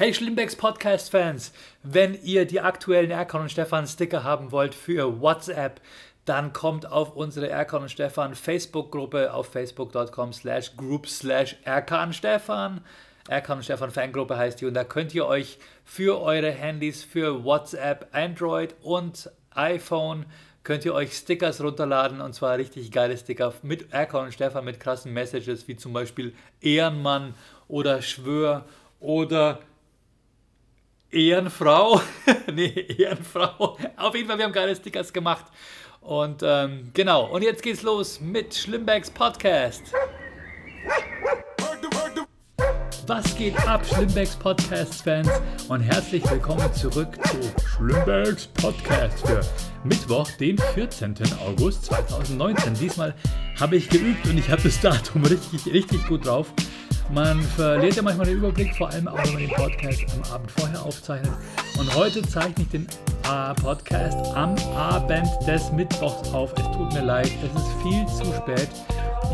Hey Schlimmbecks Podcast-Fans, wenn ihr die aktuellen Erkan und Stefan Sticker haben wollt für WhatsApp, dann kommt auf unsere Erkan und Stefan Facebook-Gruppe auf facebook.com slash group slash Erkan Stefan. Erkan und Stefan Fangruppe heißt die und da könnt ihr euch für eure Handys, für WhatsApp, Android und iPhone könnt ihr euch Stickers runterladen und zwar richtig geile Sticker mit Erkan und Stefan mit krassen Messages wie zum Beispiel Ehrenmann oder Schwör oder Ehrenfrau. nee, Ehrenfrau. Auf jeden Fall, wir haben geile Stickers gemacht. Und ähm, genau, und jetzt geht's los mit Schlimmbecks Podcast. Was geht ab, Schlimmbecks Podcast-Fans? Und herzlich willkommen zurück zu Schlimmbecks Podcast für Mittwoch, den 14. August 2019. Diesmal habe ich geübt und ich habe das Datum richtig, richtig gut drauf. Man verliert ja manchmal den Überblick, vor allem auch wenn man den Podcast am Abend vorher aufzeichnet. Und heute zeichne ich den äh, Podcast am Abend des Mittwochs auf. Es tut mir leid, es ist viel zu spät.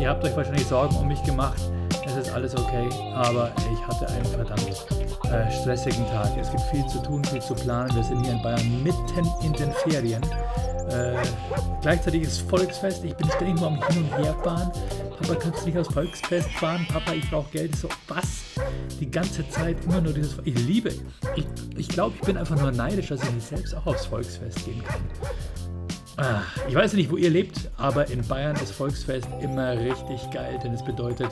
Ihr habt euch wahrscheinlich Sorgen um mich gemacht. Es ist alles okay, aber ich hatte einen verdammt äh, stressigen Tag. Es gibt viel zu tun, viel zu planen. Wir sind hier in Bayern mitten in den Ferien. Äh, gleichzeitig ist Volksfest. Ich bin ständig nur am Hin- und Herfahren. Papa, kannst du nicht aufs Volksfest fahren? Papa, ich brauche Geld. So, was? Die ganze Zeit immer nur dieses. Ich liebe. Ich, ich glaube, ich bin einfach nur neidisch, dass ich nicht selbst auch aufs Volksfest gehen kann. Ah, ich weiß nicht, wo ihr lebt, aber in Bayern ist Volksfest immer richtig geil, denn es bedeutet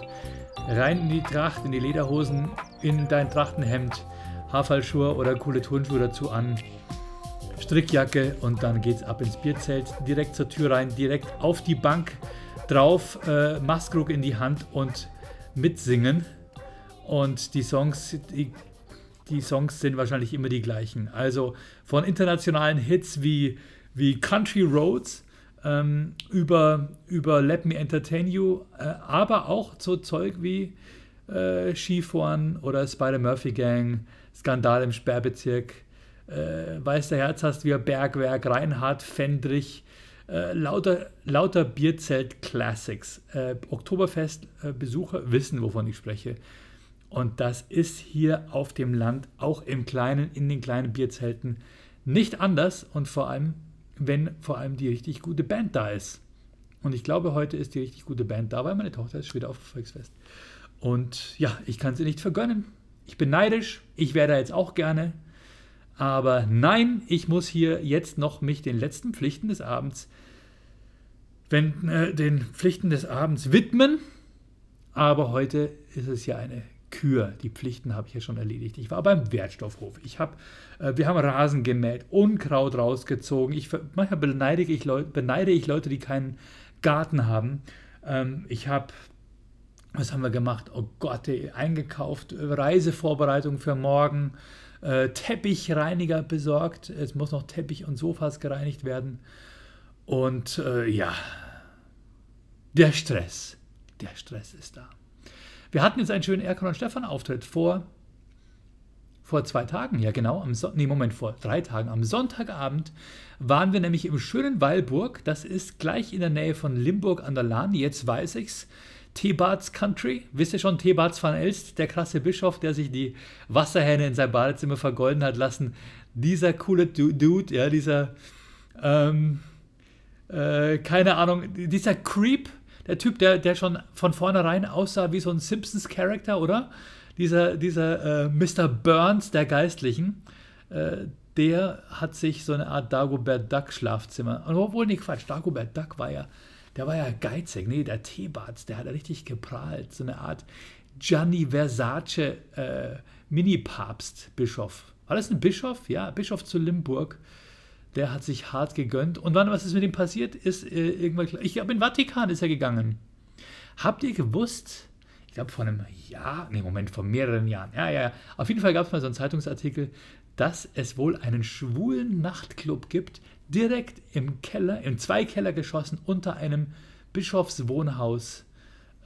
rein in die Tracht, in die Lederhosen, in dein Trachtenhemd, Haarfallschuhe oder coole Turnschuhe dazu an, Strickjacke und dann geht's ab ins Bierzelt, direkt zur Tür rein, direkt auf die Bank drauf, äh, Maskrug in die Hand und mitsingen. Und die Songs, die, die Songs sind wahrscheinlich immer die gleichen. Also von internationalen Hits wie, wie Country Roads ähm, über, über Let Me Entertain You, äh, aber auch so Zeug wie äh, Skifahren oder Spider Murphy Gang, Skandal im Sperrbezirk, äh, Weiß der Herz hast wir Bergwerk, Reinhard Fendrich, äh, lauter, lauter Bierzelt-Classics. Äh, Oktoberfest-Besucher wissen, wovon ich spreche. Und das ist hier auf dem Land, auch im kleinen, in den kleinen Bierzelten, nicht anders und vor allem, wenn vor allem die richtig gute Band da ist. Und ich glaube, heute ist die richtig gute Band da, weil meine Tochter ist wieder auf Volksfest. Und ja, ich kann sie nicht vergönnen. Ich bin neidisch, ich wäre da jetzt auch gerne. Aber nein, ich muss hier jetzt noch mich den letzten Pflichten des Abends, wenn, äh, den Pflichten des Abends widmen. Aber heute ist es ja eine Kür. Die Pflichten habe ich ja schon erledigt. Ich war beim Wertstoffhof. Ich hab, äh, wir haben Rasen gemäht, Unkraut rausgezogen. Ich, manchmal beneide ich, Leute, beneide ich Leute, die keinen Garten haben. Ähm, ich habe, was haben wir gemacht? Oh Gott, ey, eingekauft, Reisevorbereitung für morgen äh, Teppichreiniger besorgt. Es muss noch Teppich und Sofas gereinigt werden. Und äh, ja, der Stress. Der Stress ist da. Wir hatten jetzt einen schönen Erkan und Stefan Auftritt vor, vor zwei Tagen, ja genau, am so nee, Moment, vor drei Tagen. Am Sonntagabend waren wir nämlich im schönen Weilburg. Das ist gleich in der Nähe von Limburg an der Lahn. Jetzt weiß ich's. Thebarts Country. Wisst ihr schon, Thebarts van Elst, der krasse Bischof, der sich die Wasserhähne in sein Badezimmer vergolden hat lassen. Dieser coole Dude, ja, dieser, ähm, äh, keine Ahnung, dieser Creep, der Typ, der, der schon von vornherein aussah wie so ein Simpsons-Charakter, oder? Dieser, dieser äh, Mr. Burns der Geistlichen, äh, der hat sich so eine Art Dagobert Duck-Schlafzimmer. Obwohl, nee, Quatsch, Dagobert Duck war ja der war ja geizig. Nee, der Teebatz, der hat richtig geprahlt. So eine Art Gianni Versace äh, Mini-Papst-Bischof. War das ein Bischof? Ja, Bischof zu Limburg. Der hat sich hart gegönnt. Und wann, was ist mit ihm passiert? Ist äh, irgendwann klar. Ich glaube, in Vatikan ist er gegangen. Habt ihr gewusst, ich glaube vor einem Jahr, nee, Moment, vor mehreren Jahren, ja, ja, auf jeden Fall gab es mal so einen Zeitungsartikel, dass es wohl einen schwulen Nachtclub gibt, direkt im Keller, im Zweikellergeschossen unter einem Bischofswohnhaus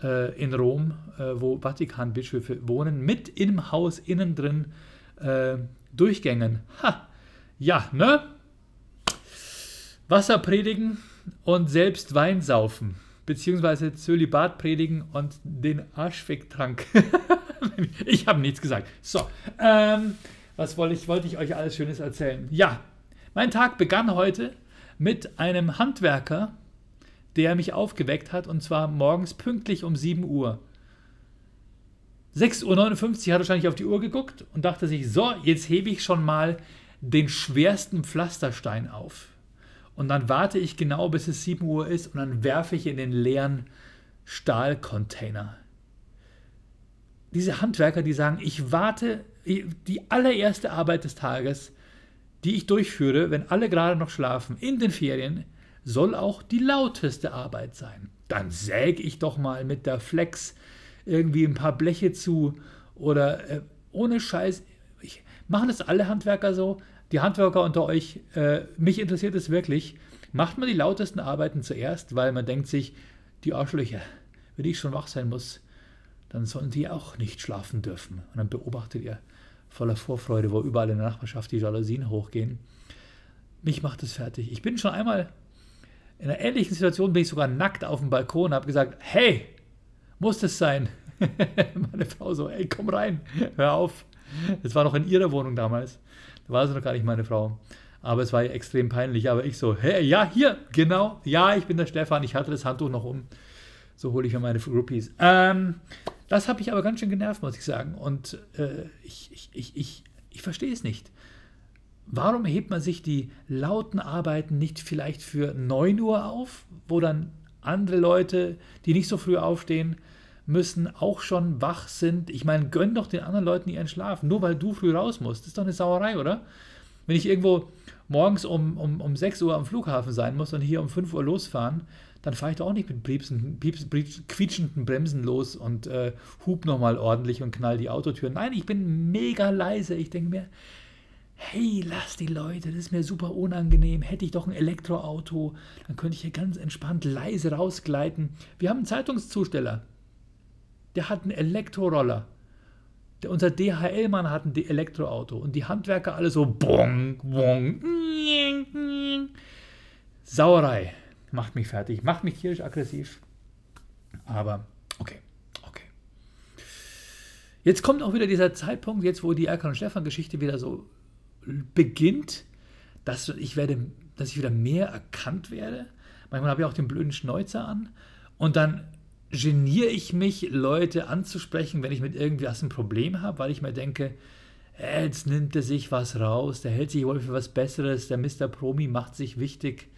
äh, in Rom, äh, wo Vatikanbischöfe wohnen, mit im Haus innen drin äh, Durchgängen. Ha! Ja, ne? Wasser predigen und selbst Wein saufen, beziehungsweise Zölibat predigen und den Arschficktrank ich habe nichts gesagt. So, ähm, was wollte ich, wollte ich euch alles Schönes erzählen? Ja, mein Tag begann heute mit einem Handwerker, der mich aufgeweckt hat und zwar morgens pünktlich um 7 Uhr. 6.59 Uhr hat wahrscheinlich auf die Uhr geguckt und dachte sich, so, jetzt hebe ich schon mal den schwersten Pflasterstein auf. Und dann warte ich genau, bis es 7 Uhr ist und dann werfe ich in den leeren Stahlcontainer. Diese Handwerker, die sagen, ich warte, die allererste Arbeit des Tages, die ich durchführe, wenn alle gerade noch schlafen, in den Ferien, soll auch die lauteste Arbeit sein. Dann säge ich doch mal mit der Flex irgendwie ein paar Bleche zu oder äh, ohne Scheiß. Ich, machen das alle Handwerker so? Die Handwerker unter euch, äh, mich interessiert es wirklich. Macht man die lautesten Arbeiten zuerst, weil man denkt sich, die Arschlöcher, wenn ich schon wach sein muss, dann sollen die auch nicht schlafen dürfen. Und dann beobachtet ihr voller Vorfreude, wo überall in der Nachbarschaft die Jalousien hochgehen. Mich macht es fertig. Ich bin schon einmal in einer ähnlichen Situation, bin ich sogar nackt auf dem Balkon und habe gesagt, hey, muss das sein? Meine Frau so, ey, komm rein, hör auf. Das war noch in ihrer Wohnung damals. Da war sie noch gar nicht meine Frau. Aber es war extrem peinlich. Aber ich so, hey, ja, hier, genau. Ja, ich bin der Stefan. Ich hatte das Handtuch noch um. So hole ich mir meine Groupies. Ähm, das habe ich aber ganz schön genervt, muss ich sagen. Und äh, ich, ich, ich, ich, ich verstehe es nicht. Warum hebt man sich die lauten Arbeiten nicht vielleicht für 9 Uhr auf, wo dann andere Leute, die nicht so früh aufstehen, müssen, auch schon wach sind. Ich meine, gönn doch den anderen Leuten ihren Schlaf, nur weil du früh raus musst. Das ist doch eine Sauerei, oder? Wenn ich irgendwo morgens um, um, um 6 Uhr am Flughafen sein muss und hier um 5 Uhr losfahren, dann fahre ich doch auch nicht mit piepsen, piepsen, quietschenden Bremsen los und äh, hub nochmal ordentlich und knall die Autotür. Nein, ich bin mega leise. Ich denke mir, hey, lass die Leute, das ist mir super unangenehm. Hätte ich doch ein Elektroauto, dann könnte ich hier ganz entspannt leise rausgleiten. Wir haben einen Zeitungszusteller, der hat einen Elektroroller. Der, unser DHL-Mann hat ein Elektroauto und die Handwerker alle so bong, bong. Sauerei. Macht mich fertig, macht mich tierisch aggressiv. Aber okay, okay. Jetzt kommt auch wieder dieser Zeitpunkt, jetzt wo die Erkan und Stefan-Geschichte wieder so beginnt, dass ich werde, dass ich wieder mehr erkannt werde. Manchmal habe ich auch den blöden Schnäuzer an und dann geniere ich mich, Leute anzusprechen, wenn ich mit irgendwas ein Problem habe, weil ich mir denke, jetzt nimmt er sich was raus, der hält sich wohl für was Besseres, der Mr. Promi macht sich wichtig.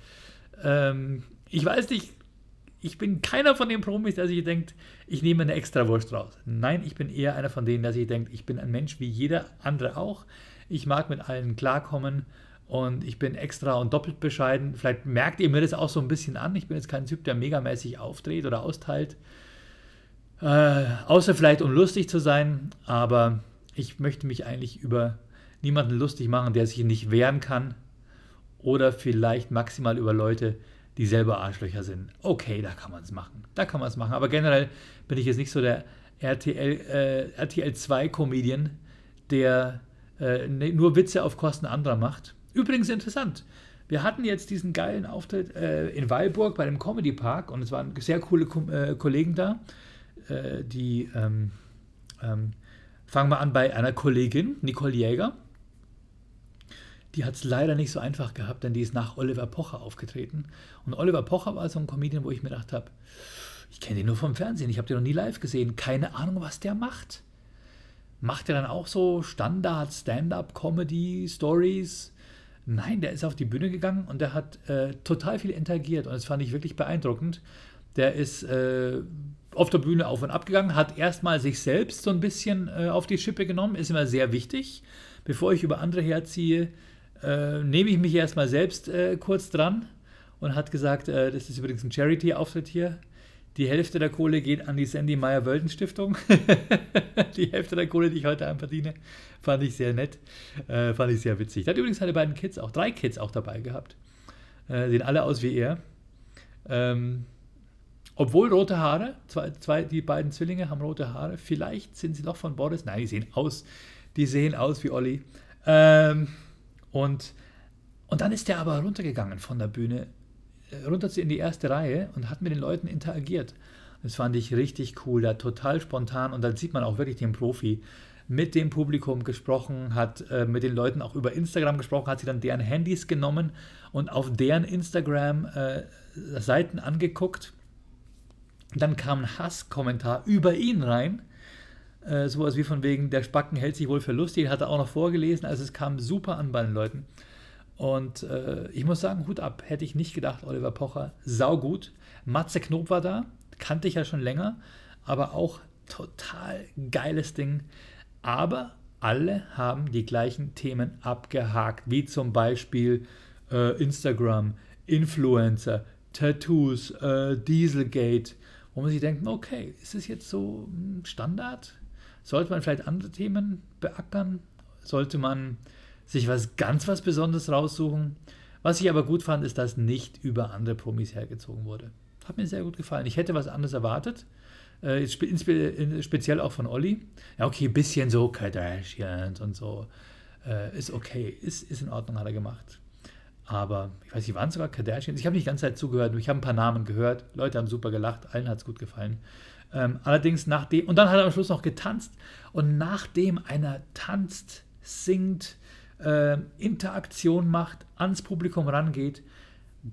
Ähm, ich weiß nicht, ich bin keiner von den Promis, der sich denkt, ich nehme eine Extrawurst raus. Nein, ich bin eher einer von denen, der sich denkt, ich bin ein Mensch wie jeder andere auch. Ich mag mit allen klarkommen und ich bin extra und doppelt bescheiden. Vielleicht merkt ihr mir das auch so ein bisschen an. Ich bin jetzt kein Typ, der megamäßig aufdreht oder austeilt. Äh, außer vielleicht, um lustig zu sein. Aber ich möchte mich eigentlich über niemanden lustig machen, der sich nicht wehren kann oder vielleicht maximal über Leute, die selber Arschlöcher sind. Okay, da kann man es machen. Da kann man es machen. Aber generell bin ich jetzt nicht so der RTL, äh, RTL 2 Comedian, der äh, ne, nur Witze auf Kosten anderer macht. Übrigens interessant. Wir hatten jetzt diesen geilen Auftritt äh, in Weilburg bei dem Comedy Park und es waren sehr coole Ko äh, Kollegen da. Äh, die ähm, ähm, fangen wir an bei einer Kollegin, Nicole Jäger die hat es leider nicht so einfach gehabt, denn die ist nach Oliver Pocher aufgetreten. Und Oliver Pocher war so ein Comedian, wo ich mir gedacht habe, ich kenne den nur vom Fernsehen, ich habe den noch nie live gesehen, keine Ahnung, was der macht. Macht er dann auch so Standard Stand-up-Comedy, Stories? Nein, der ist auf die Bühne gegangen und der hat äh, total viel interagiert und das fand ich wirklich beeindruckend. Der ist äh, auf der Bühne auf und ab gegangen, hat erstmal sich selbst so ein bisschen äh, auf die Schippe genommen, ist immer sehr wichtig. Bevor ich über andere herziehe, äh, nehme ich mich erstmal selbst äh, kurz dran und hat gesagt, äh, das ist übrigens ein Charity-Auftritt hier. Die Hälfte der Kohle geht an die Sandy Meyer Wölden Stiftung. die Hälfte der Kohle, die ich heute Abend verdiene, fand ich sehr nett, äh, fand ich sehr witzig. Der hat übrigens seine beiden Kids, auch drei Kids auch dabei gehabt. Äh, sehen alle aus wie er. Ähm, obwohl rote Haare, zwei, zwei, die beiden Zwillinge haben rote Haare. Vielleicht sind sie noch von Boris. Nein, die sehen aus, die sehen aus wie Olli. Ähm, und, und dann ist der aber runtergegangen von der Bühne, äh, runter in die erste Reihe und hat mit den Leuten interagiert. Das fand ich richtig cool, da total spontan und dann sieht man auch wirklich den Profi mit dem Publikum gesprochen, hat äh, mit den Leuten auch über Instagram gesprochen, hat sich dann deren Handys genommen und auf deren Instagram-Seiten äh, angeguckt. Dann kam ein Hasskommentar über ihn rein. Äh, sowas wie von wegen, der Spacken hält sich wohl für lustig, hat er auch noch vorgelesen. Also es kam super an bei den Leuten. Und äh, ich muss sagen, Hut ab, hätte ich nicht gedacht, Oliver Pocher, saugut. Matze Knob war da, kannte ich ja schon länger, aber auch total geiles Ding. Aber alle haben die gleichen Themen abgehakt, wie zum Beispiel äh, Instagram, Influencer, Tattoos, äh, Dieselgate, wo man sich denkt, okay, ist es jetzt so Standard? Sollte man vielleicht andere Themen beackern? Sollte man sich was ganz was Besonderes raussuchen? Was ich aber gut fand, ist, dass nicht über andere Promis hergezogen wurde. Hat mir sehr gut gefallen. Ich hätte was anderes erwartet. Äh, spe speziell auch von Olli. Ja, okay, ein bisschen so Kardashians und so. Äh, ist okay, ist, ist in Ordnung, hat er gemacht. Aber ich weiß nicht, waren sogar Kardashians? Ich habe nicht die ganze Zeit zugehört, ich habe ein paar Namen gehört. Leute haben super gelacht, allen hat es gut gefallen. Ähm, allerdings nachdem, und dann hat er am Schluss noch getanzt. Und nachdem einer tanzt, singt, äh, Interaktion macht, ans Publikum rangeht,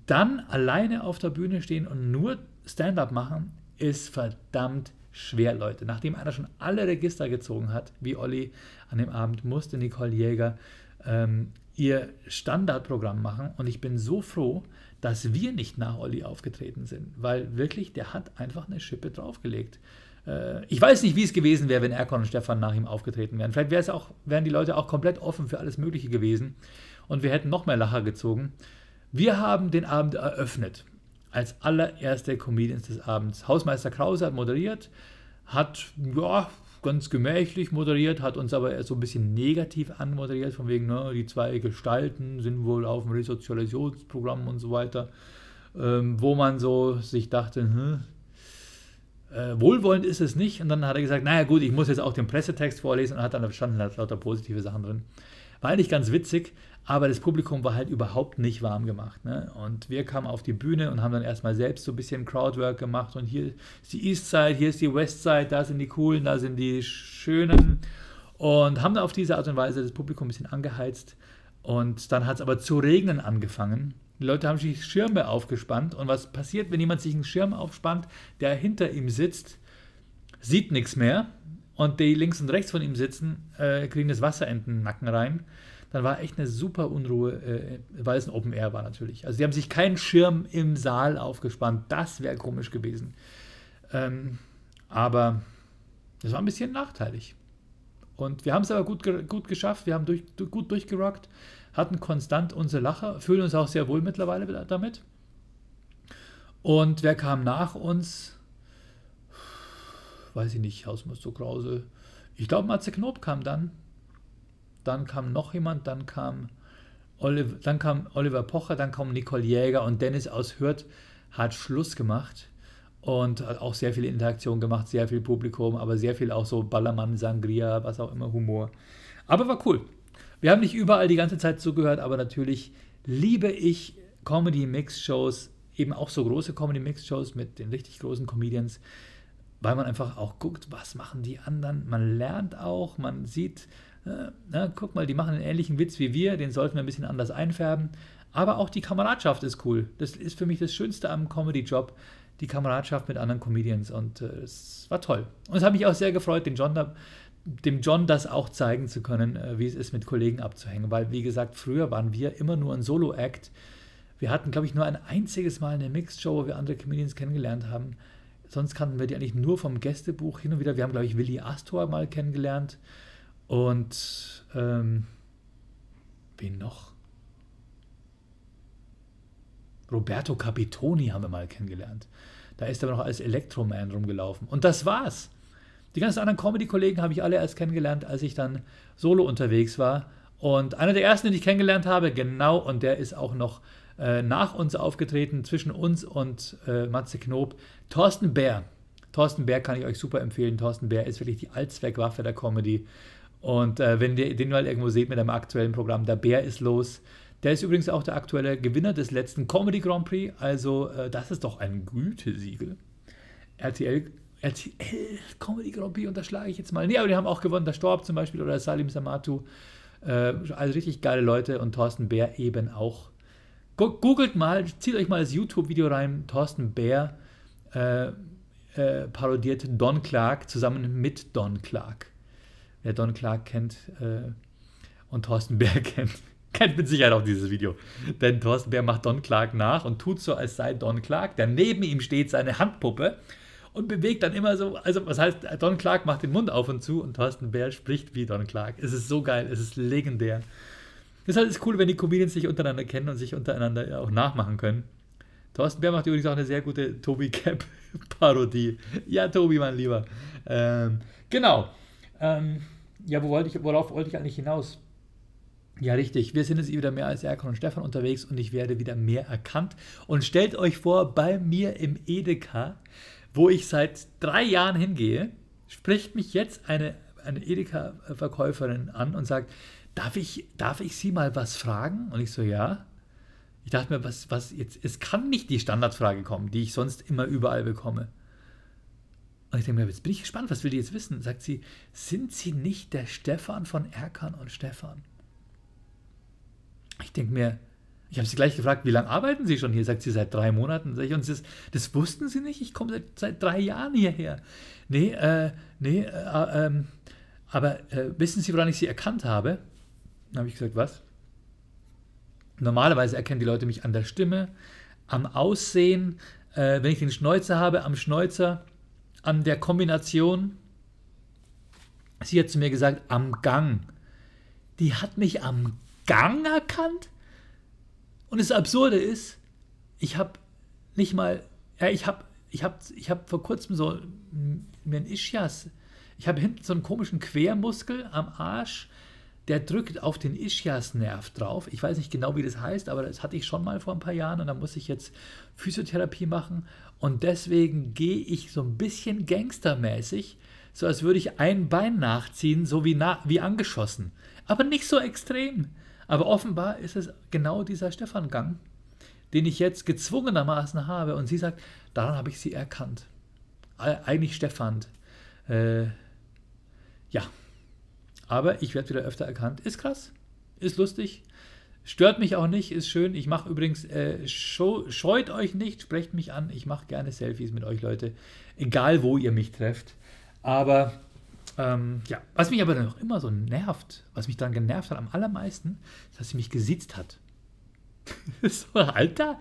dann alleine auf der Bühne stehen und nur Stand-up machen, ist verdammt schwer, Leute. Nachdem einer schon alle Register gezogen hat, wie Olli an dem Abend, musste Nicole Jäger ähm, ihr Standardprogramm machen. Und ich bin so froh, dass wir nicht nach Olli aufgetreten sind, weil wirklich, der hat einfach eine Schippe draufgelegt. Äh, ich weiß nicht, wie es gewesen wäre, wenn Erkon und Stefan nach ihm aufgetreten wären. Vielleicht auch, wären die Leute auch komplett offen für alles Mögliche gewesen und wir hätten noch mehr Lacher gezogen. Wir haben den Abend eröffnet als allererste Comedians des Abends. Hausmeister Krause hat moderiert, hat ja, ganz gemächlich moderiert, hat uns aber so ein bisschen negativ anmoderiert, von wegen, ne, die zwei Gestalten sind wohl auf dem Resozialisationsprogramm und so weiter, ähm, wo man so sich dachte, hm, äh, wohlwollend ist es nicht. Und dann hat er gesagt, naja gut, ich muss jetzt auch den Pressetext vorlesen und hat dann verstanden, hat lauter positive Sachen drin. War eigentlich ganz witzig, aber das Publikum war halt überhaupt nicht warm gemacht. Ne? Und wir kamen auf die Bühne und haben dann erstmal selbst so ein bisschen Crowdwork gemacht. Und hier ist die Eastside, hier ist die Westside, da sind die coolen, da sind die schönen. Und haben dann auf diese Art und Weise das Publikum ein bisschen angeheizt. Und dann hat es aber zu regnen angefangen. Die Leute haben sich Schirme aufgespannt. Und was passiert, wenn jemand sich einen Schirm aufspannt, der hinter ihm sitzt, sieht nichts mehr und die links und rechts von ihm sitzen, äh, kriegen das Wasser in den Nacken rein. Dann war echt eine super Unruhe, äh, weil es ein Open Air war natürlich. Also die haben sich keinen Schirm im Saal aufgespannt. Das wäre komisch gewesen. Ähm, aber das war ein bisschen nachteilig. Und wir haben es aber gut, gut geschafft. Wir haben durch, gut durchgerockt, hatten konstant unsere Lacher, fühlen uns auch sehr wohl mittlerweile damit. Und wer kam nach uns? weiß ich nicht, Hausmeister Krause. Ich glaube, Matze Knob kam dann. Dann kam noch jemand, dann kam, Oliver, dann kam Oliver Pocher, dann kam Nicole Jäger und Dennis aus Hürth hat Schluss gemacht und hat auch sehr viel Interaktion gemacht, sehr viel Publikum, aber sehr viel auch so Ballermann, Sangria, was auch immer, Humor. Aber war cool. Wir haben nicht überall die ganze Zeit zugehört, aber natürlich liebe ich Comedy-Mix-Shows, eben auch so große Comedy-Mix-Shows mit den richtig großen Comedians weil man einfach auch guckt, was machen die anderen. Man lernt auch, man sieht, na, guck mal, die machen einen ähnlichen Witz wie wir, den sollten wir ein bisschen anders einfärben. Aber auch die Kameradschaft ist cool. Das ist für mich das Schönste am Comedy-Job, die Kameradschaft mit anderen Comedians. Und es äh, war toll. Und es hat mich auch sehr gefreut, den John da, dem John das auch zeigen zu können, äh, wie es ist, mit Kollegen abzuhängen. Weil, wie gesagt, früher waren wir immer nur ein Solo-Act. Wir hatten, glaube ich, nur ein einziges Mal eine Mixed-Show, wo wir andere Comedians kennengelernt haben. Sonst kannten wir die eigentlich nur vom Gästebuch hin und wieder. Wir haben, glaube ich, Willi Astor mal kennengelernt. Und ähm, wen noch? Roberto Capitoni haben wir mal kennengelernt. Da ist er noch als Elektroman rumgelaufen. Und das war's. Die ganzen anderen Comedy-Kollegen habe ich alle erst kennengelernt, als ich dann solo unterwegs war. Und einer der ersten, den ich kennengelernt habe, genau, und der ist auch noch äh, nach uns aufgetreten, zwischen uns und äh, Matze Knob, Thorsten Bär. Thorsten Bär kann ich euch super empfehlen. Thorsten Bär ist wirklich die Allzweckwaffe der Comedy. Und äh, wenn ihr den mal irgendwo seht mit einem aktuellen Programm, der Bär ist los. Der ist übrigens auch der aktuelle Gewinner des letzten Comedy Grand Prix. Also, äh, das ist doch ein Gütesiegel. RTL, RTL Comedy Grand Prix unterschlage ich jetzt mal. Nee, aber die haben auch gewonnen, der Storb zum Beispiel oder Salim Samatu. Äh, also richtig geile Leute und Thorsten Bär eben auch. Googelt mal, zieht euch mal das YouTube-Video rein, Thorsten Bär äh, äh, parodiert Don Clark zusammen mit Don Clark. Wer Don Clark kennt äh, und Thorsten Bär kennt, kennt mit Sicherheit auch dieses Video. Denn Thorsten Bär macht Don Clark nach und tut so, als sei Don Clark, der neben ihm steht seine Handpuppe und bewegt dann immer so, also was heißt, Don Clark macht den Mund auf und zu und Thorsten Bär spricht wie Don Clark. Es ist so geil, es ist legendär. Deshalb ist es cool, wenn die Comedians sich untereinander kennen und sich untereinander auch nachmachen können. Thorsten Bär macht übrigens auch eine sehr gute Tobi Cap Parodie. Ja, Tobi, mein Lieber. Ähm, genau. Ähm, ja, wo wollte ich, worauf wollte ich eigentlich hinaus? Ja, richtig. Wir sind jetzt wieder mehr als Erkan und Stefan unterwegs und ich werde wieder mehr erkannt. Und stellt euch vor, bei mir im Edeka, wo ich seit drei Jahren hingehe, spricht mich jetzt eine, eine Edeka-Verkäuferin an und sagt, darf ich, darf ich Sie mal was fragen? Und ich so, ja. Ich dachte mir, was, was jetzt, es kann nicht die Standardfrage kommen, die ich sonst immer überall bekomme. Und ich denke mir, jetzt bin ich gespannt, was will die jetzt wissen? Sagt sie, sind Sie nicht der Stefan von Erkan und Stefan? Ich denke mir, ich habe sie gleich gefragt, wie lange arbeiten Sie schon hier? Sagt sie, seit drei Monaten. Sag ich, und das, das wussten Sie nicht? Ich komme seit, seit drei Jahren hierher. Nee, äh, nee, äh, äh, aber wissen Sie, woran ich Sie erkannt habe? Dann habe ich gesagt, was? Normalerweise erkennen die Leute mich an der Stimme, am Aussehen, äh, wenn ich den Schnäuzer habe, am Schnäuzer, an der Kombination. Sie hat zu mir gesagt, am Gang. Die hat mich am Gang erkannt? Und das Absurde ist, ich habe nicht mal, ja, ich habe ich hab, ich hab vor kurzem so mir ein Ischias, ich habe hinten so einen komischen Quermuskel am Arsch, der drückt auf den Ischias-Nerv drauf. Ich weiß nicht genau, wie das heißt, aber das hatte ich schon mal vor ein paar Jahren und da muss ich jetzt Physiotherapie machen. Und deswegen gehe ich so ein bisschen gangstermäßig, so als würde ich ein Bein nachziehen, so wie, na, wie angeschossen. Aber nicht so extrem. Aber offenbar ist es genau dieser Stefan-Gang, den ich jetzt gezwungenermaßen habe. Und sie sagt, daran habe ich sie erkannt. Eigentlich Stefan. Äh, ja, aber ich werde wieder öfter erkannt. Ist krass, ist lustig, stört mich auch nicht, ist schön. Ich mache übrigens, äh, scheut euch nicht, sprecht mich an. Ich mache gerne Selfies mit euch, Leute. Egal, wo ihr mich trefft. Aber ähm, ja, was mich aber noch immer so nervt, was mich dann genervt hat am allermeisten, ist, dass sie mich gesiezt hat. so, Alter,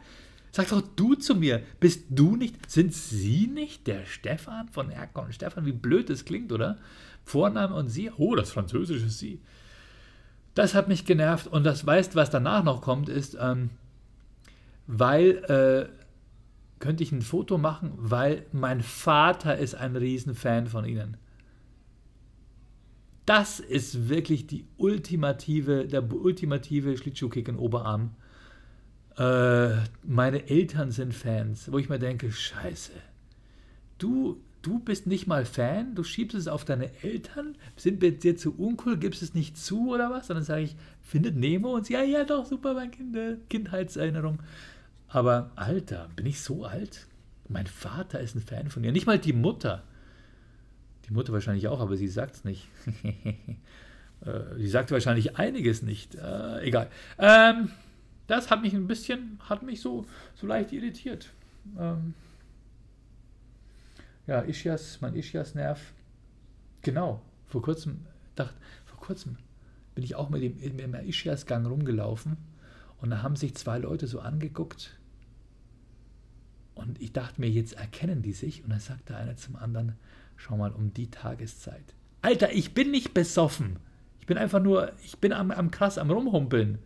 sag doch du zu mir, bist du nicht, sind sie nicht der Stefan von Erkon? Stefan, wie blöd das klingt, oder? Vorname und sie, oh, das Französische sie. Das hat mich genervt und das weißt, was danach noch kommt, ist, ähm, weil, äh, könnte ich ein Foto machen, weil mein Vater ist ein Riesenfan von ihnen. Das ist wirklich die ultimative, der ultimative Schlittschuhkick in Oberarm. Äh, meine Eltern sind Fans, wo ich mir denke, scheiße, du du bist nicht mal Fan, du schiebst es auf deine Eltern, sind wir dir zu uncool, gibst es nicht zu oder was? Und dann sage ich, findet Nemo und sie, ja, ja, doch, super, mein kind, Kindheitserinnerung. Aber Alter, bin ich so alt? Mein Vater ist ein Fan von ihr, nicht mal die Mutter. Die Mutter wahrscheinlich auch, aber sie sagt es nicht. Äh, sie sagt wahrscheinlich einiges nicht. Äh, egal. Ähm, das hat mich ein bisschen, hat mich so, so leicht irritiert. Ähm, ja, Ischias, mein Ischias-Nerv. Genau, vor kurzem, dachte, vor kurzem bin ich auch mit dem, mit dem Ischias-Gang rumgelaufen und da haben sich zwei Leute so angeguckt und ich dachte mir, jetzt erkennen die sich und dann sagte einer zum anderen, schau mal, um die Tageszeit. Alter, ich bin nicht besoffen. Ich bin einfach nur, ich bin am, am krass am Rumhumpeln.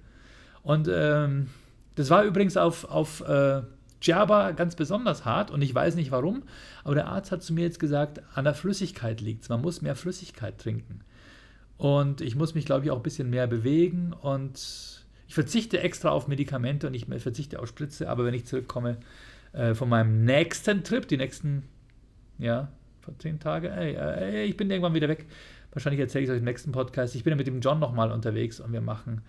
Und ähm, das war übrigens auf, auf äh, Djerba ganz besonders hart und ich weiß nicht warum, aber der Arzt hat zu mir jetzt gesagt, an der Flüssigkeit liegt es. Man muss mehr Flüssigkeit trinken. Und ich muss mich, glaube ich, auch ein bisschen mehr bewegen und ich verzichte extra auf Medikamente und ich verzichte auf Spritze, aber wenn ich zurückkomme äh, von meinem nächsten Trip, die nächsten, ja, vor zehn Tage, ey, ey, ich bin irgendwann wieder weg. Wahrscheinlich erzähle ich es euch im nächsten Podcast. Ich bin ja mit dem John nochmal unterwegs und wir machen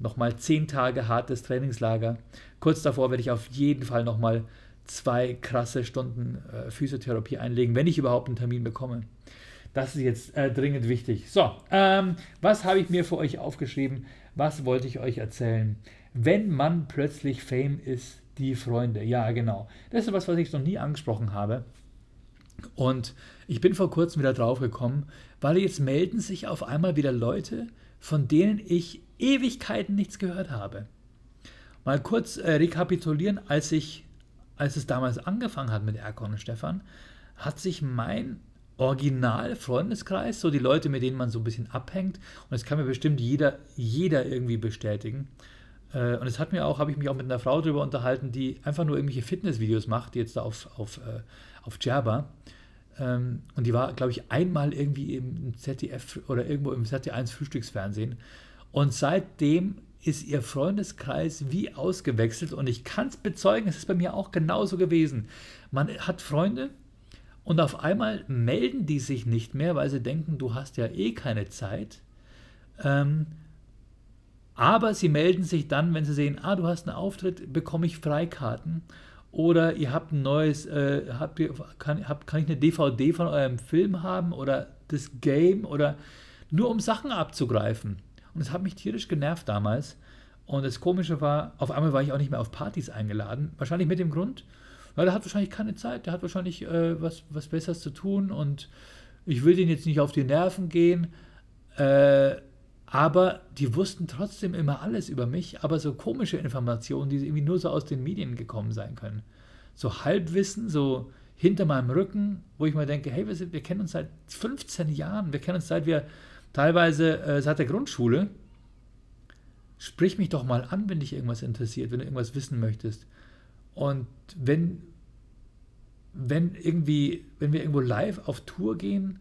nochmal zehn Tage hartes Trainingslager. Kurz davor werde ich auf jeden Fall nochmal zwei krasse Stunden äh, Physiotherapie einlegen, wenn ich überhaupt einen Termin bekomme. Das ist jetzt äh, dringend wichtig. So, ähm, was habe ich mir für euch aufgeschrieben? Was wollte ich euch erzählen? Wenn man plötzlich Fame ist, die Freunde. Ja, genau. Das ist was, was ich noch nie angesprochen habe. Und ich bin vor kurzem wieder drauf gekommen, weil jetzt melden sich auf einmal wieder Leute, von denen ich Ewigkeiten nichts gehört habe. Mal kurz äh, rekapitulieren, als ich, als es damals angefangen hat mit Erkon und Stefan, hat sich mein Original-Freundeskreis, so die Leute, mit denen man so ein bisschen abhängt, und das kann mir bestimmt jeder, jeder irgendwie bestätigen. Äh, und es hat mir auch, habe ich mich auch mit einer Frau darüber unterhalten, die einfach nur irgendwelche Fitnessvideos macht, die jetzt da auf, auf, äh, auf Djerba. Ähm, und die war, glaube ich, einmal irgendwie im ZDF oder irgendwo im ZD1 Frühstücksfernsehen. Und seitdem ist ihr Freundeskreis wie ausgewechselt und ich kann es bezeugen, es ist bei mir auch genauso gewesen. Man hat Freunde und auf einmal melden die sich nicht mehr, weil sie denken, du hast ja eh keine Zeit. Ähm, aber sie melden sich dann, wenn sie sehen, ah, du hast einen Auftritt, bekomme ich Freikarten. Oder ihr habt ein neues, äh, habt ihr, kann, habt, kann ich eine DVD von eurem Film haben oder das Game oder nur um Sachen abzugreifen. Und es hat mich tierisch genervt damals. Und das Komische war, auf einmal war ich auch nicht mehr auf Partys eingeladen. Wahrscheinlich mit dem Grund, weil er hat wahrscheinlich keine Zeit, der hat wahrscheinlich äh, was, was Besseres zu tun und ich will den jetzt nicht auf die Nerven gehen. Äh, aber die wussten trotzdem immer alles über mich, aber so komische Informationen, die irgendwie nur so aus den Medien gekommen sein können. So Halbwissen, so hinter meinem Rücken, wo ich mal denke, hey, wir, sind, wir kennen uns seit 15 Jahren, wir kennen uns seit wir teilweise äh, seit der Grundschule. Sprich mich doch mal an, wenn dich irgendwas interessiert, wenn du irgendwas wissen möchtest. Und wenn, wenn irgendwie, wenn wir irgendwo live auf Tour gehen,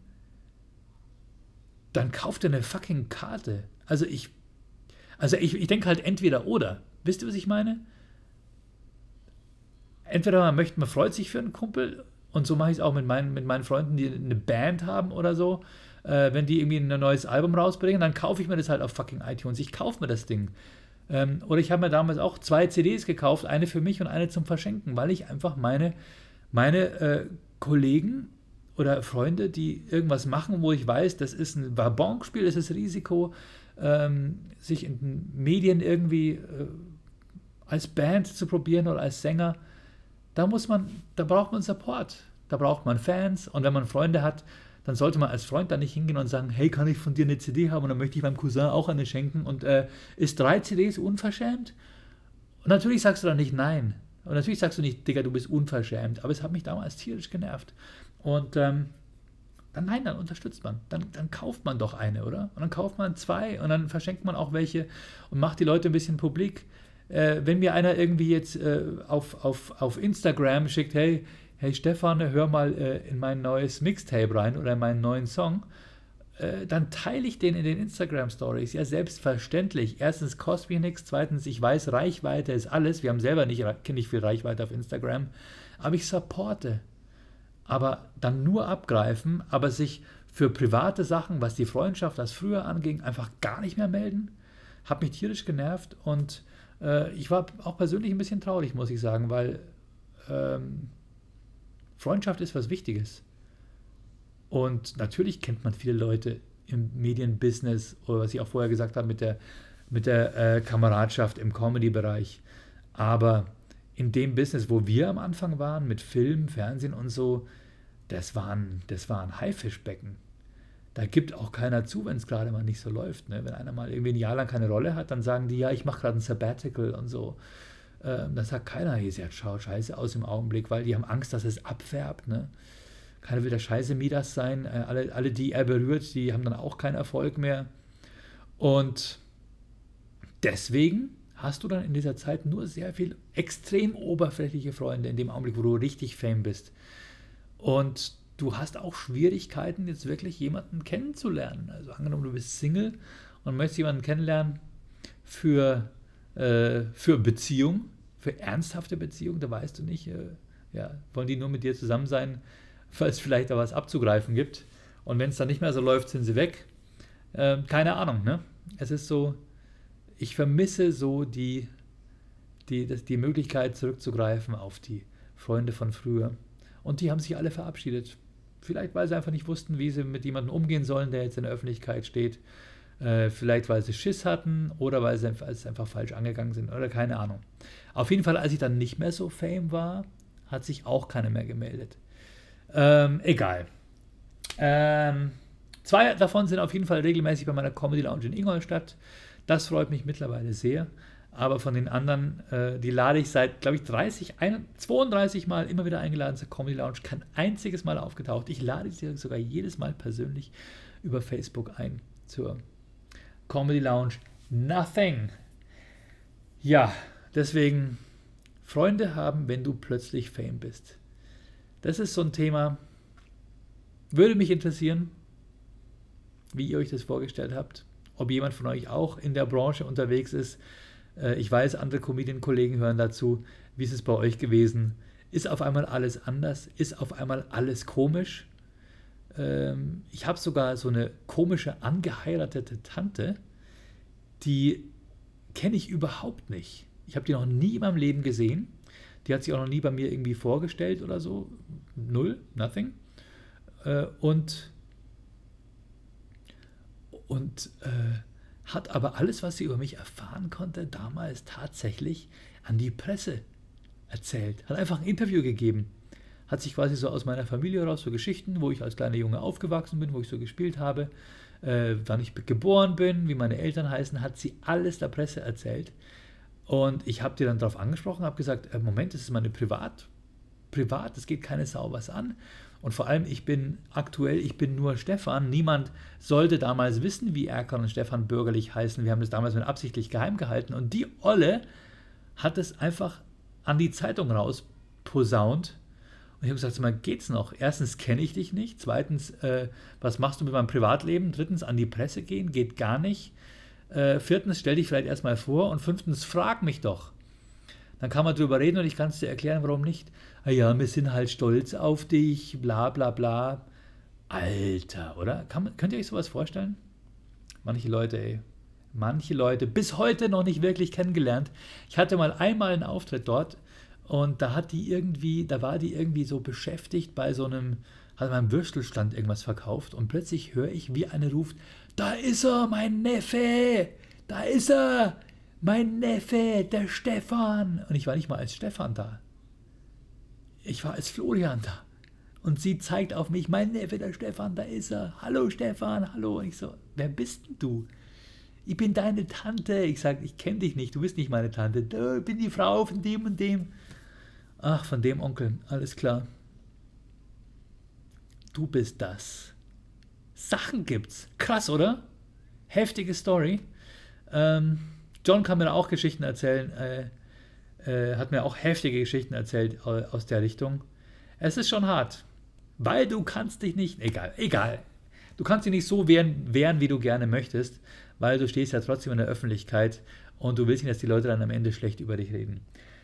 dann kauft er eine fucking Karte. Also ich, also ich, ich denke halt entweder oder. Wisst ihr, was ich meine? Entweder man möchte, man freut sich für einen Kumpel und so mache ich es auch mit meinen, mit meinen Freunden, die eine Band haben oder so. Äh, wenn die irgendwie ein neues Album rausbringen, dann kaufe ich mir das halt auf fucking iTunes. Ich kaufe mir das Ding. Ähm, oder ich habe mir damals auch zwei CDs gekauft, eine für mich und eine zum Verschenken, weil ich einfach meine, meine äh, Kollegen oder Freunde, die irgendwas machen, wo ich weiß, das ist ein Wabonspiel, das ist Risiko, ähm, sich in den Medien irgendwie äh, als Band zu probieren oder als Sänger, da muss man, da braucht man Support, da braucht man Fans und wenn man Freunde hat, dann sollte man als Freund da nicht hingehen und sagen, hey, kann ich von dir eine CD haben und dann möchte ich meinem Cousin auch eine schenken und äh, ist drei CDs unverschämt? Und natürlich sagst du dann nicht nein. Und natürlich sagst du nicht, Digga, du bist unverschämt. Aber es hat mich damals tierisch genervt. Und ähm, dann nein, dann unterstützt man. Dann, dann kauft man doch eine, oder? Und dann kauft man zwei und dann verschenkt man auch welche und macht die Leute ein bisschen publik. Äh, wenn mir einer irgendwie jetzt äh, auf, auf, auf Instagram schickt, hey, hey Stefan, hör mal äh, in mein neues Mixtape rein oder in meinen neuen Song, äh, dann teile ich den in den Instagram Stories. Ja, selbstverständlich. Erstens kostet mir nichts, zweitens, ich weiß, Reichweite ist alles. Wir haben selber nicht, nicht viel Reichweite auf Instagram, aber ich supporte aber dann nur abgreifen, aber sich für private Sachen, was die Freundschaft als früher anging, einfach gar nicht mehr melden, hat mich tierisch genervt und äh, ich war auch persönlich ein bisschen traurig, muss ich sagen, weil ähm, Freundschaft ist was Wichtiges. Und natürlich kennt man viele Leute im Medienbusiness oder was ich auch vorher gesagt habe mit der, mit der äh, Kameradschaft im Comedy-Bereich. Aber in dem Business, wo wir am Anfang waren, mit Film, Fernsehen und so, das war ein, das war ein Haifischbecken. Da gibt auch keiner zu, wenn es gerade mal nicht so läuft. Ne? Wenn einer mal irgendwie ein Jahr lang keine Rolle hat, dann sagen die, ja, ich mache gerade ein Sabbatical und so. Ähm, dann sagt keiner, hat schaut scheiße aus im Augenblick, weil die haben Angst, dass es abfärbt. Ne? Keiner will der scheiße Midas sein. Äh, alle, alle, die er berührt, die haben dann auch keinen Erfolg mehr. Und deswegen hast du dann in dieser Zeit nur sehr viel extrem oberflächliche Freunde in dem Augenblick, wo du richtig Fame bist. Und du hast auch Schwierigkeiten, jetzt wirklich jemanden kennenzulernen. Also angenommen, du bist Single und möchtest jemanden kennenlernen für, äh, für Beziehung, für ernsthafte Beziehung, da weißt du nicht, äh, ja, wollen die nur mit dir zusammen sein, es vielleicht da was abzugreifen gibt. Und wenn es dann nicht mehr so läuft, sind sie weg. Äh, keine Ahnung, ne? Es ist so, ich vermisse so die, die, die Möglichkeit zurückzugreifen auf die Freunde von früher. Und die haben sich alle verabschiedet. Vielleicht, weil sie einfach nicht wussten, wie sie mit jemandem umgehen sollen, der jetzt in der Öffentlichkeit steht. Äh, vielleicht, weil sie Schiss hatten oder weil sie einfach falsch angegangen sind oder keine Ahnung. Auf jeden Fall, als ich dann nicht mehr so fame war, hat sich auch keiner mehr gemeldet. Ähm, egal. Ähm, zwei davon sind auf jeden Fall regelmäßig bei meiner Comedy Lounge in Ingolstadt. Das freut mich mittlerweile sehr. Aber von den anderen, äh, die lade ich seit, glaube ich, 30, 31, 32 Mal immer wieder eingeladen zur Comedy Lounge. Kein einziges Mal aufgetaucht. Ich lade sie sogar jedes Mal persönlich über Facebook ein zur Comedy Lounge. Nothing. Ja, deswegen Freunde haben, wenn du plötzlich Fame bist. Das ist so ein Thema, würde mich interessieren, wie ihr euch das vorgestellt habt. Ob jemand von euch auch in der Branche unterwegs ist. Äh, ich weiß, andere Comedian-Kollegen hören dazu. Wie ist es bei euch gewesen? Ist auf einmal alles anders? Ist auf einmal alles komisch? Ähm, ich habe sogar so eine komische angeheiratete Tante, die kenne ich überhaupt nicht. Ich habe die noch nie in meinem Leben gesehen. Die hat sich auch noch nie bei mir irgendwie vorgestellt oder so. Null, nothing. Äh, und und äh, hat aber alles, was sie über mich erfahren konnte, damals tatsächlich an die Presse erzählt. Hat einfach ein Interview gegeben. Hat sich quasi so aus meiner Familie raus, so Geschichten, wo ich als kleiner Junge aufgewachsen bin, wo ich so gespielt habe, äh, wann ich geboren bin, wie meine Eltern heißen, hat sie alles der Presse erzählt. Und ich habe die dann darauf angesprochen, habe gesagt, äh, Moment, das ist meine Privat, Privat, das geht keine Sau was an. Und vor allem, ich bin aktuell, ich bin nur Stefan. Niemand sollte damals wissen, wie Erkan und Stefan bürgerlich heißen. Wir haben das damals mit absichtlich geheim gehalten. Und die Olle hat es einfach an die Zeitung raus posaunt. Und ich habe gesagt, mal, geht's noch? Erstens kenne ich dich nicht. Zweitens, äh, was machst du mit meinem Privatleben? Drittens, an die Presse gehen, geht gar nicht. Äh, viertens, stell dich vielleicht erstmal vor. Und fünftens, frag mich doch. Dann kann man drüber reden und ich kann es dir erklären, warum nicht. Ah ja, wir sind halt stolz auf dich, bla bla bla. Alter, oder? Man, könnt ihr euch sowas vorstellen? Manche Leute, ey. Manche Leute, bis heute noch nicht wirklich kennengelernt. Ich hatte mal einmal einen Auftritt dort und da hat die irgendwie, da war die irgendwie so beschäftigt bei so einem, hat beim Würstelstand irgendwas verkauft und plötzlich höre ich, wie eine ruft, da ist er, mein Neffe, da ist er, mein Neffe, der Stefan. Und ich war nicht mal als Stefan da. Ich war als Florian da. Und sie zeigt auf mich, mein Neffe, der Stefan, da ist er. Hallo Stefan, hallo. Und ich so, wer bist denn du? Ich bin deine Tante. Ich sage, ich kenne dich nicht, du bist nicht meine Tante. Ich bin die Frau von dem und dem. Ach, von dem Onkel, alles klar. Du bist das. Sachen gibt's. Krass, oder? Heftige Story. Ähm, John kann mir auch Geschichten erzählen, äh, äh, hat mir auch heftige Geschichten erzählt äh, aus der Richtung. Es ist schon hart, weil du kannst dich nicht, egal, egal, du kannst dich nicht so wehren, wehren, wie du gerne möchtest, weil du stehst ja trotzdem in der Öffentlichkeit und du willst nicht, dass die Leute dann am Ende schlecht über dich reden.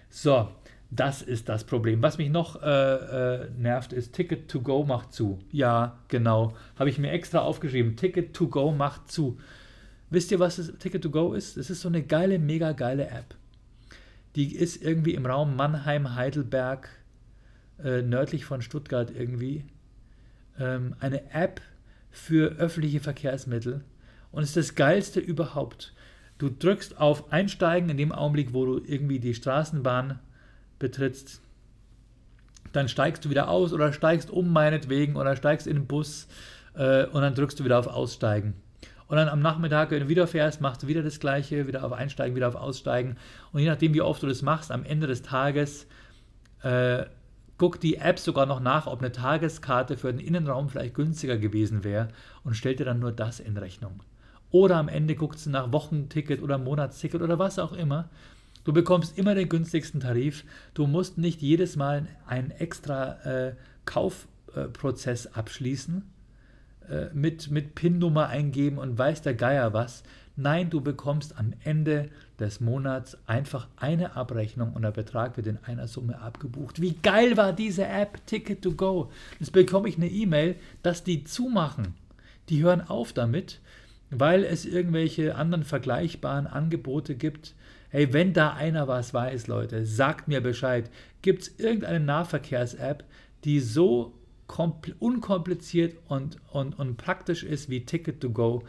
So, das ist das Problem. Was mich noch äh, äh, nervt, ist Ticket to Go macht zu. Ja, genau. Habe ich mir extra aufgeschrieben. Ticket to Go macht zu. Wisst ihr, was Ticket to Go ist? Es ist so eine geile, mega geile App. Die ist irgendwie im Raum Mannheim, Heidelberg, äh, nördlich von Stuttgart irgendwie. Ähm, eine App für öffentliche Verkehrsmittel und ist das geilste überhaupt. Du drückst auf Einsteigen in dem Augenblick, wo du irgendwie die Straßenbahn betrittst. Dann steigst du wieder aus oder steigst um meinetwegen oder steigst in den Bus äh, und dann drückst du wieder auf Aussteigen. Und dann am Nachmittag, wenn du wieder fährst, machst du wieder das Gleiche, wieder auf Einsteigen, wieder auf Aussteigen. Und je nachdem, wie oft du das machst, am Ende des Tages äh, guckt die App sogar noch nach, ob eine Tageskarte für den Innenraum vielleicht günstiger gewesen wäre und stellt dir dann nur das in Rechnung. Oder am Ende guckst du nach Wochenticket oder Monatsticket oder was auch immer. Du bekommst immer den günstigsten Tarif. Du musst nicht jedes Mal einen extra äh, Kaufprozess abschließen äh, mit, mit PIN-Nummer eingeben und weiß der Geier was. Nein, du bekommst am Ende des Monats einfach eine Abrechnung und der Betrag wird in einer Summe abgebucht. Wie geil war diese App Ticket to Go? Jetzt bekomme ich eine E-Mail, dass die zumachen. Die hören auf damit, weil es irgendwelche anderen vergleichbaren Angebote gibt. Hey, wenn da einer was weiß, Leute, sagt mir Bescheid. Gibt es irgendeine Nahverkehrs-App, die so unkompliziert und, und, und praktisch ist wie Ticket to Go?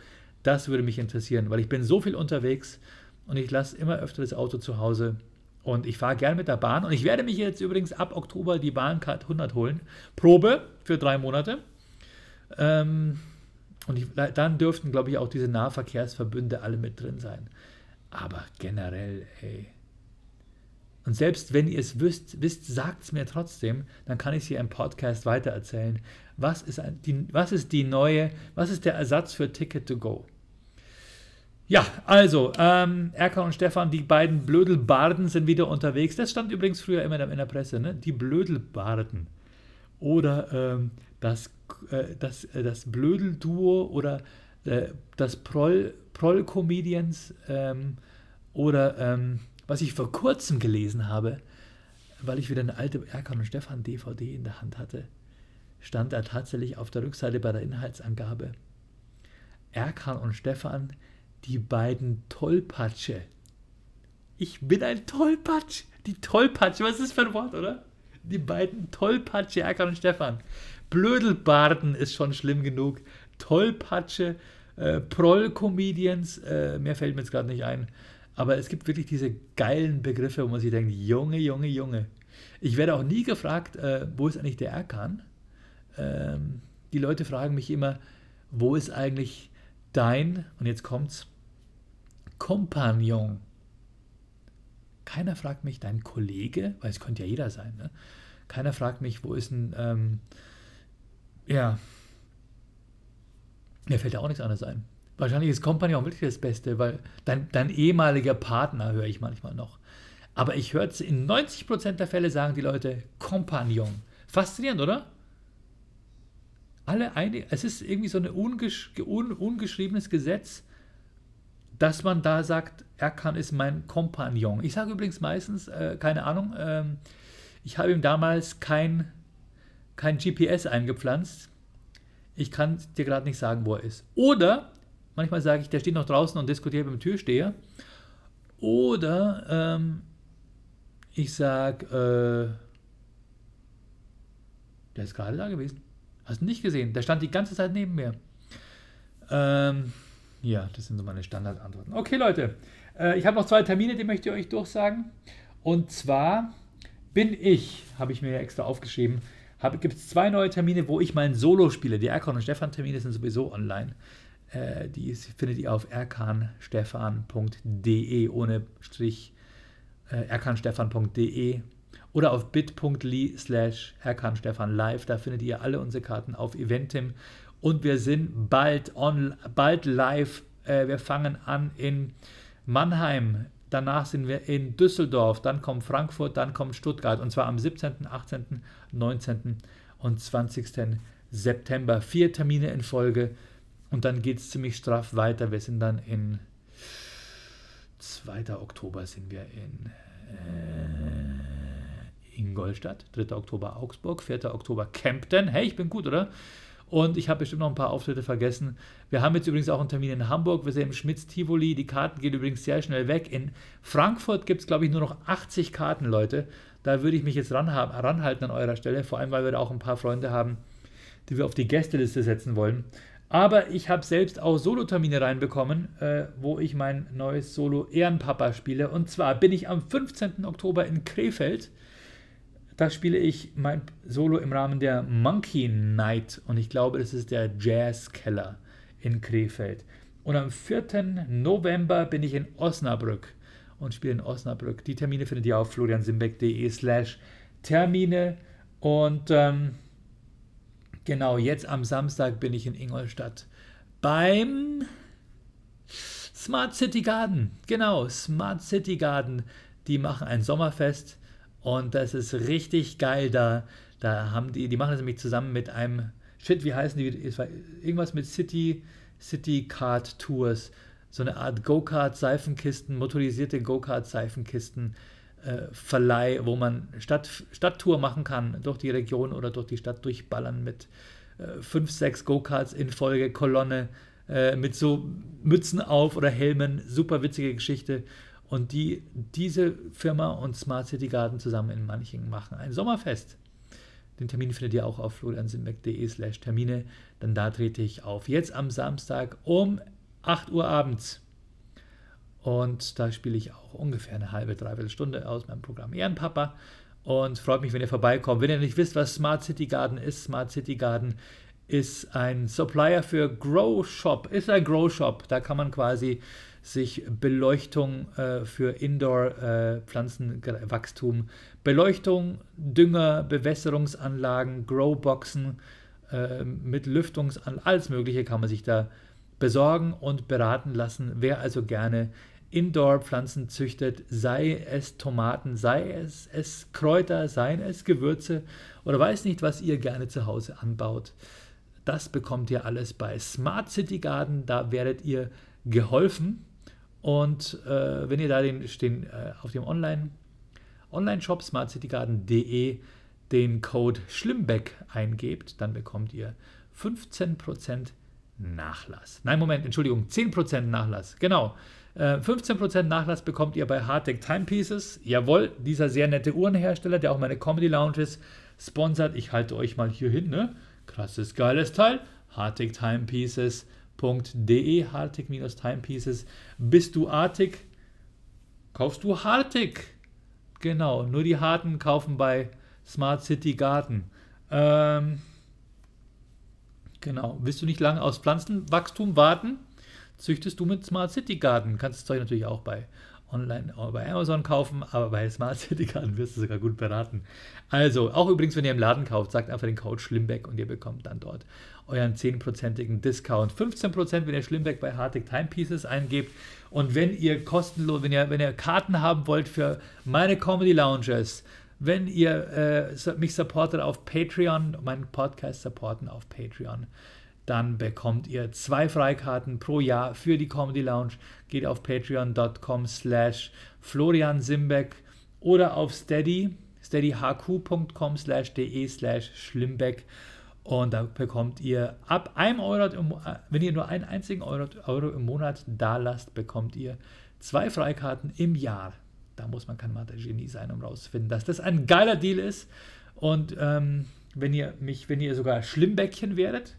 Das würde mich interessieren, weil ich bin so viel unterwegs und ich lasse immer öfter das Auto zu Hause und ich fahre gerne mit der Bahn. Und ich werde mich jetzt übrigens ab Oktober die Bahncard 100 holen. Probe für drei Monate. Ähm, und ich, dann dürften, glaube ich, auch diese Nahverkehrsverbünde alle mit drin sein. Aber generell, ey. Und selbst wenn ihr es wisst, wisst sagt es mir trotzdem, dann kann ich es hier im Podcast weitererzählen. Was ist, die, was ist die neue, was ist der Ersatz für Ticket to Go? Ja, also, ähm, Erkan und Stefan, die beiden Blödelbarden sind wieder unterwegs. Das stand übrigens früher immer in der Presse, ne? Die Blödelbarden. Oder ähm, das, äh, das, äh, das Blödelduo oder das Proll, Proll-Comedians ähm, oder ähm, was ich vor kurzem gelesen habe, weil ich wieder eine alte Erkan und Stefan DVD in der Hand hatte, stand da tatsächlich auf der Rückseite bei der Inhaltsangabe. Erkan und Stefan die beiden Tollpatsche. Ich bin ein Tollpatsch. Die Tollpatsche, was ist das für ein Wort, oder? Die beiden Tollpatsche, Erkan und Stefan. Blödelbarden ist schon schlimm genug. Tollpatsche, äh, Proll-Comedians, äh, mehr fällt mir jetzt gerade nicht ein. Aber es gibt wirklich diese geilen Begriffe, wo man sich denkt, Junge, Junge, Junge. Ich werde auch nie gefragt, äh, wo ist eigentlich der Erkan? Ähm, die Leute fragen mich immer, wo ist eigentlich dein, und jetzt kommt's, Kompagnon. Keiner fragt mich, dein Kollege, weil es könnte ja jeder sein, ne? Keiner fragt mich, wo ist ein, ähm, ja, mir fällt ja auch nichts anderes ein. Wahrscheinlich ist Kompagnon wirklich das Beste, weil dein, dein ehemaliger Partner höre ich manchmal noch. Aber ich höre es in 90% der Fälle sagen die Leute Kompagnon. Faszinierend, oder? Alle einig, es ist irgendwie so ein ungesch, un, ungeschriebenes Gesetz, dass man da sagt, Erkan ist mein Kompagnon. Ich sage übrigens meistens, äh, keine Ahnung, äh, ich habe ihm damals kein, kein GPS eingepflanzt. Ich kann dir gerade nicht sagen, wo er ist. Oder manchmal sage ich, der steht noch draußen und diskutiert mit dem Türsteher. Oder ähm, ich sage, äh, der ist gerade da gewesen. Hast du nicht gesehen? Der stand die ganze Zeit neben mir. Ähm, ja, das sind so meine Standardantworten. Okay, Leute, äh, ich habe noch zwei Termine, die möchte ich euch durchsagen. Und zwar bin ich, habe ich mir extra aufgeschrieben, gibt es zwei neue Termine, wo ich mein Solo spiele. Die Erkan und Stefan Termine sind sowieso online. Äh, die findet ihr auf erkanstefan.de ohne Strich äh, erkanstefan.de oder auf bit.ly slash erkanstefan live. Da findet ihr alle unsere Karten auf Eventim und wir sind bald, on, bald live. Äh, wir fangen an in Mannheim, danach sind wir in Düsseldorf, dann kommt Frankfurt, dann kommt Stuttgart und zwar am 17., 18., 19. und 20. September. Vier Termine in Folge und dann geht es ziemlich straff weiter. Wir sind dann in 2. Oktober sind wir in äh, Ingolstadt, 3. Oktober Augsburg, 4. Oktober Kempten. Hey, ich bin gut, oder? Und ich habe bestimmt noch ein paar Auftritte vergessen. Wir haben jetzt übrigens auch einen Termin in Hamburg. Wir sind im Schmitz-Tivoli. Die Karten gehen übrigens sehr schnell weg. In Frankfurt gibt es, glaube ich, nur noch 80 Karten, Leute. Da würde ich mich jetzt ranhalten an eurer Stelle. Vor allem, weil wir da auch ein paar Freunde haben, die wir auf die Gästeliste setzen wollen. Aber ich habe selbst auch Solo-Termine reinbekommen, äh, wo ich mein neues Solo Ehrenpapa spiele. Und zwar bin ich am 15. Oktober in Krefeld da spiele ich mein Solo im Rahmen der Monkey Night und ich glaube, das ist der Jazzkeller in Krefeld. Und am 4. November bin ich in Osnabrück und spiele in Osnabrück. Die Termine findet ihr auf floriansimbeck.de slash Termine. Und ähm, genau, jetzt am Samstag bin ich in Ingolstadt beim Smart City Garden. Genau, Smart City Garden. Die machen ein Sommerfest und das ist richtig geil da. Da haben die, die machen das nämlich zusammen mit einem, shit, wie heißen die? irgendwas mit City, City Kart Tours. So eine Art Go-Kart, Seifenkisten, motorisierte Go-Kart, Seifenkisten. Äh, Verleih, wo man Stadt, Stadttour machen kann, durch die Region oder durch die Stadt durchballern mit äh, fünf, sechs Go-Karts in Folge, Kolonne, äh, mit so Mützen auf oder Helmen, super witzige Geschichte. Und die, diese Firma und Smart City Garden zusammen in Manching machen ein Sommerfest. Den Termin findet ihr auch auf floriansimbeck.de slash Termine. Dann da trete ich auf. Jetzt am Samstag um 8 Uhr abends. Und da spiele ich auch ungefähr eine halbe, dreiviertel Stunde aus meinem Programm Ehrenpapa. Und freut mich, wenn ihr vorbeikommt. Wenn ihr nicht wisst, was Smart City Garden ist, Smart City Garden ist ein Supplier für Grow Shop, ist ein Grow Shop. Da kann man quasi sich Beleuchtung äh, für Indoor-Pflanzenwachstum, äh, Beleuchtung, Dünger, Bewässerungsanlagen, Growboxen äh, mit Lüftungsanlagen, alles Mögliche kann man sich da besorgen und beraten lassen. Wer also gerne Indoor-Pflanzen züchtet, sei es Tomaten, sei es, es Kräuter, seien es Gewürze oder weiß nicht, was ihr gerne zu Hause anbaut. Das bekommt ihr alles bei Smart City Garden. Da werdet ihr geholfen. Und äh, wenn ihr da den, den äh, auf dem Online, Online-Shop smartcitygarden.de den Code Schlimmbeck eingebt, dann bekommt ihr 15% Nachlass. Nein, Moment, Entschuldigung, 10% Nachlass. Genau. 15% äh, Nachlass bekommt ihr bei Hardtech Timepieces. Jawohl, dieser sehr nette Uhrenhersteller, der auch meine Comedy Lounges sponsert. Ich halte euch mal hier hin, ne? Krasses, geiles Teil. Hardtech Timepieces hartig-timepieces.de, Hartig-Timepieces. Bist du artig? Kaufst du Hartig? Genau, nur die Harten kaufen bei Smart City Garten. Ähm, genau, willst du nicht lange aus Pflanzenwachstum warten? Züchtest du mit Smart City Garden. Kannst das Zeug natürlich auch bei online bei Amazon kaufen, aber bei Smart City Garden wirst du sogar gut beraten. Also, auch übrigens, wenn ihr im Laden kauft, sagt einfach den Code Schlimmbeck und ihr bekommt dann dort euren 10%igen Discount. 15%, wenn ihr Schlimmbeck bei Hartig Timepieces eingebt. Und wenn ihr kostenlos, wenn ihr, wenn ihr Karten haben wollt für meine Comedy Lounges, wenn ihr äh, mich supportet auf Patreon, meinen Podcast supporten auf Patreon, dann bekommt ihr zwei Freikarten pro Jahr für die Comedy Lounge. Geht auf patreon.com slash Florian Simbeck oder auf steady, steadyhq.com slash de slash Schlimbeck und da bekommt ihr ab einem Euro, im, wenn ihr nur einen einzigen Euro, Euro im Monat da lasst, bekommt ihr zwei Freikarten im Jahr. Da muss man kein Mathe-Genie sein, um rauszufinden, dass das ein geiler Deal ist. Und ähm, wenn ihr mich, wenn ihr sogar Schlimmbäckchen werdet,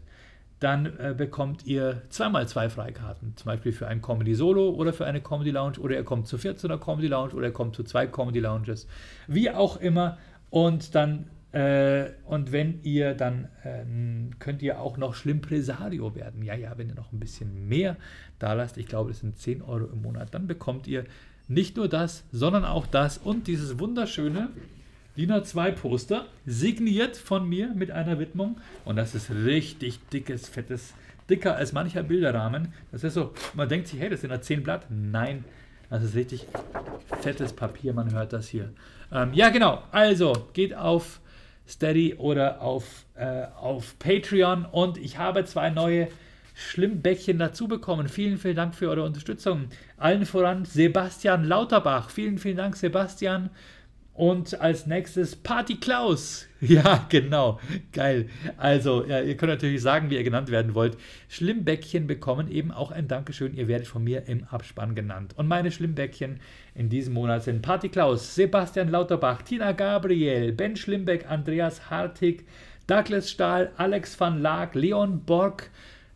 dann äh, bekommt ihr zweimal zwei Freikarten. Zum Beispiel für ein Comedy Solo oder für eine Comedy Lounge oder ihr kommt zu 14er Comedy Lounge oder ihr kommt zu zwei Comedy Lounges. Wie auch immer. Und dann äh, und wenn ihr dann äh, könnt ihr auch noch Schlimmpresario werden. Ja, ja, wenn ihr noch ein bisschen mehr da lasst, ich glaube, das sind 10 Euro im Monat, dann bekommt ihr nicht nur das, sondern auch das und dieses wunderschöne DIN A2 Poster, signiert von mir mit einer Widmung. Und das ist richtig dickes, fettes, dicker als mancher Bilderrahmen. Das ist so, man denkt sich, hey, das sind ja 10 Blatt. Nein, das ist richtig fettes Papier, man hört das hier. Ähm, ja, genau, also geht auf Steady oder auf, äh, auf Patreon. Und ich habe zwei neue Schlimmbäckchen dazu bekommen. Vielen, vielen Dank für eure Unterstützung. Allen voran Sebastian Lauterbach. Vielen, vielen Dank, Sebastian. Und als nächstes Party Klaus. Ja, genau. Geil. Also, ja, ihr könnt natürlich sagen, wie ihr genannt werden wollt. Schlimmbäckchen bekommen eben auch ein Dankeschön. Ihr werdet von mir im Abspann genannt. Und meine Schlimmbäckchen in diesem Monat sind Party Klaus, Sebastian Lauterbach, Tina Gabriel, Ben Schlimbeck, Andreas Hartig, Douglas Stahl, Alex van Laak, Leon Borg,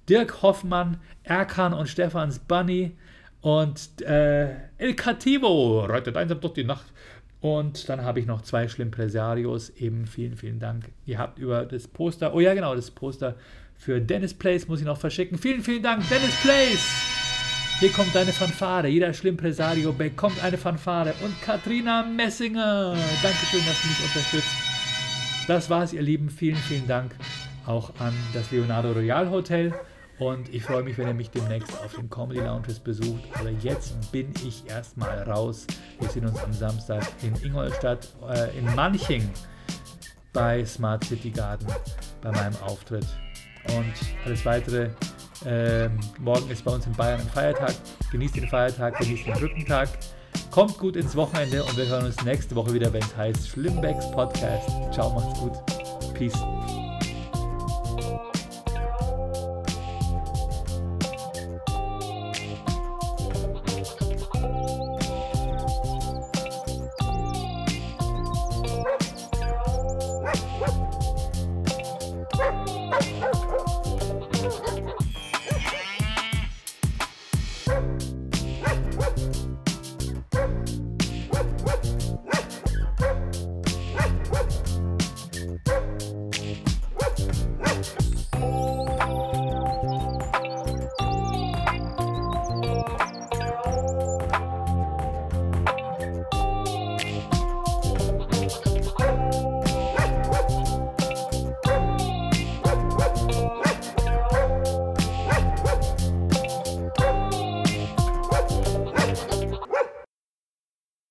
Dirk Hoffmann, Erkan und Stefans Bunny und äh, El Cativo, reitet einsam durch die Nacht. Und dann habe ich noch zwei Schlimmpresarios. Eben vielen, vielen Dank. Ihr habt über das Poster, oh ja genau, das Poster für Dennis Place muss ich noch verschicken. Vielen, vielen Dank, Dennis Place. Hier kommt deine Fanfare. Jeder Schlimmpresario bekommt eine Fanfare. Und Katrina Messinger. Dankeschön, dass du mich unterstützt. Das war's, ihr Lieben. Vielen, vielen Dank auch an das Leonardo Royal Hotel. Und ich freue mich, wenn ihr mich demnächst auf den Comedy Lounges besucht. Aber jetzt bin ich erstmal raus. Wir sehen uns am Samstag in Ingolstadt, äh, in Manching bei Smart City Garden bei meinem Auftritt. Und alles weitere. Äh, morgen ist bei uns in Bayern ein Feiertag. Genießt den Feiertag, genießt den Brückentag. Kommt gut ins Wochenende und wir hören uns nächste Woche wieder, wenn es heißt Schlimmbecks Podcast. Ciao, macht's gut. Peace.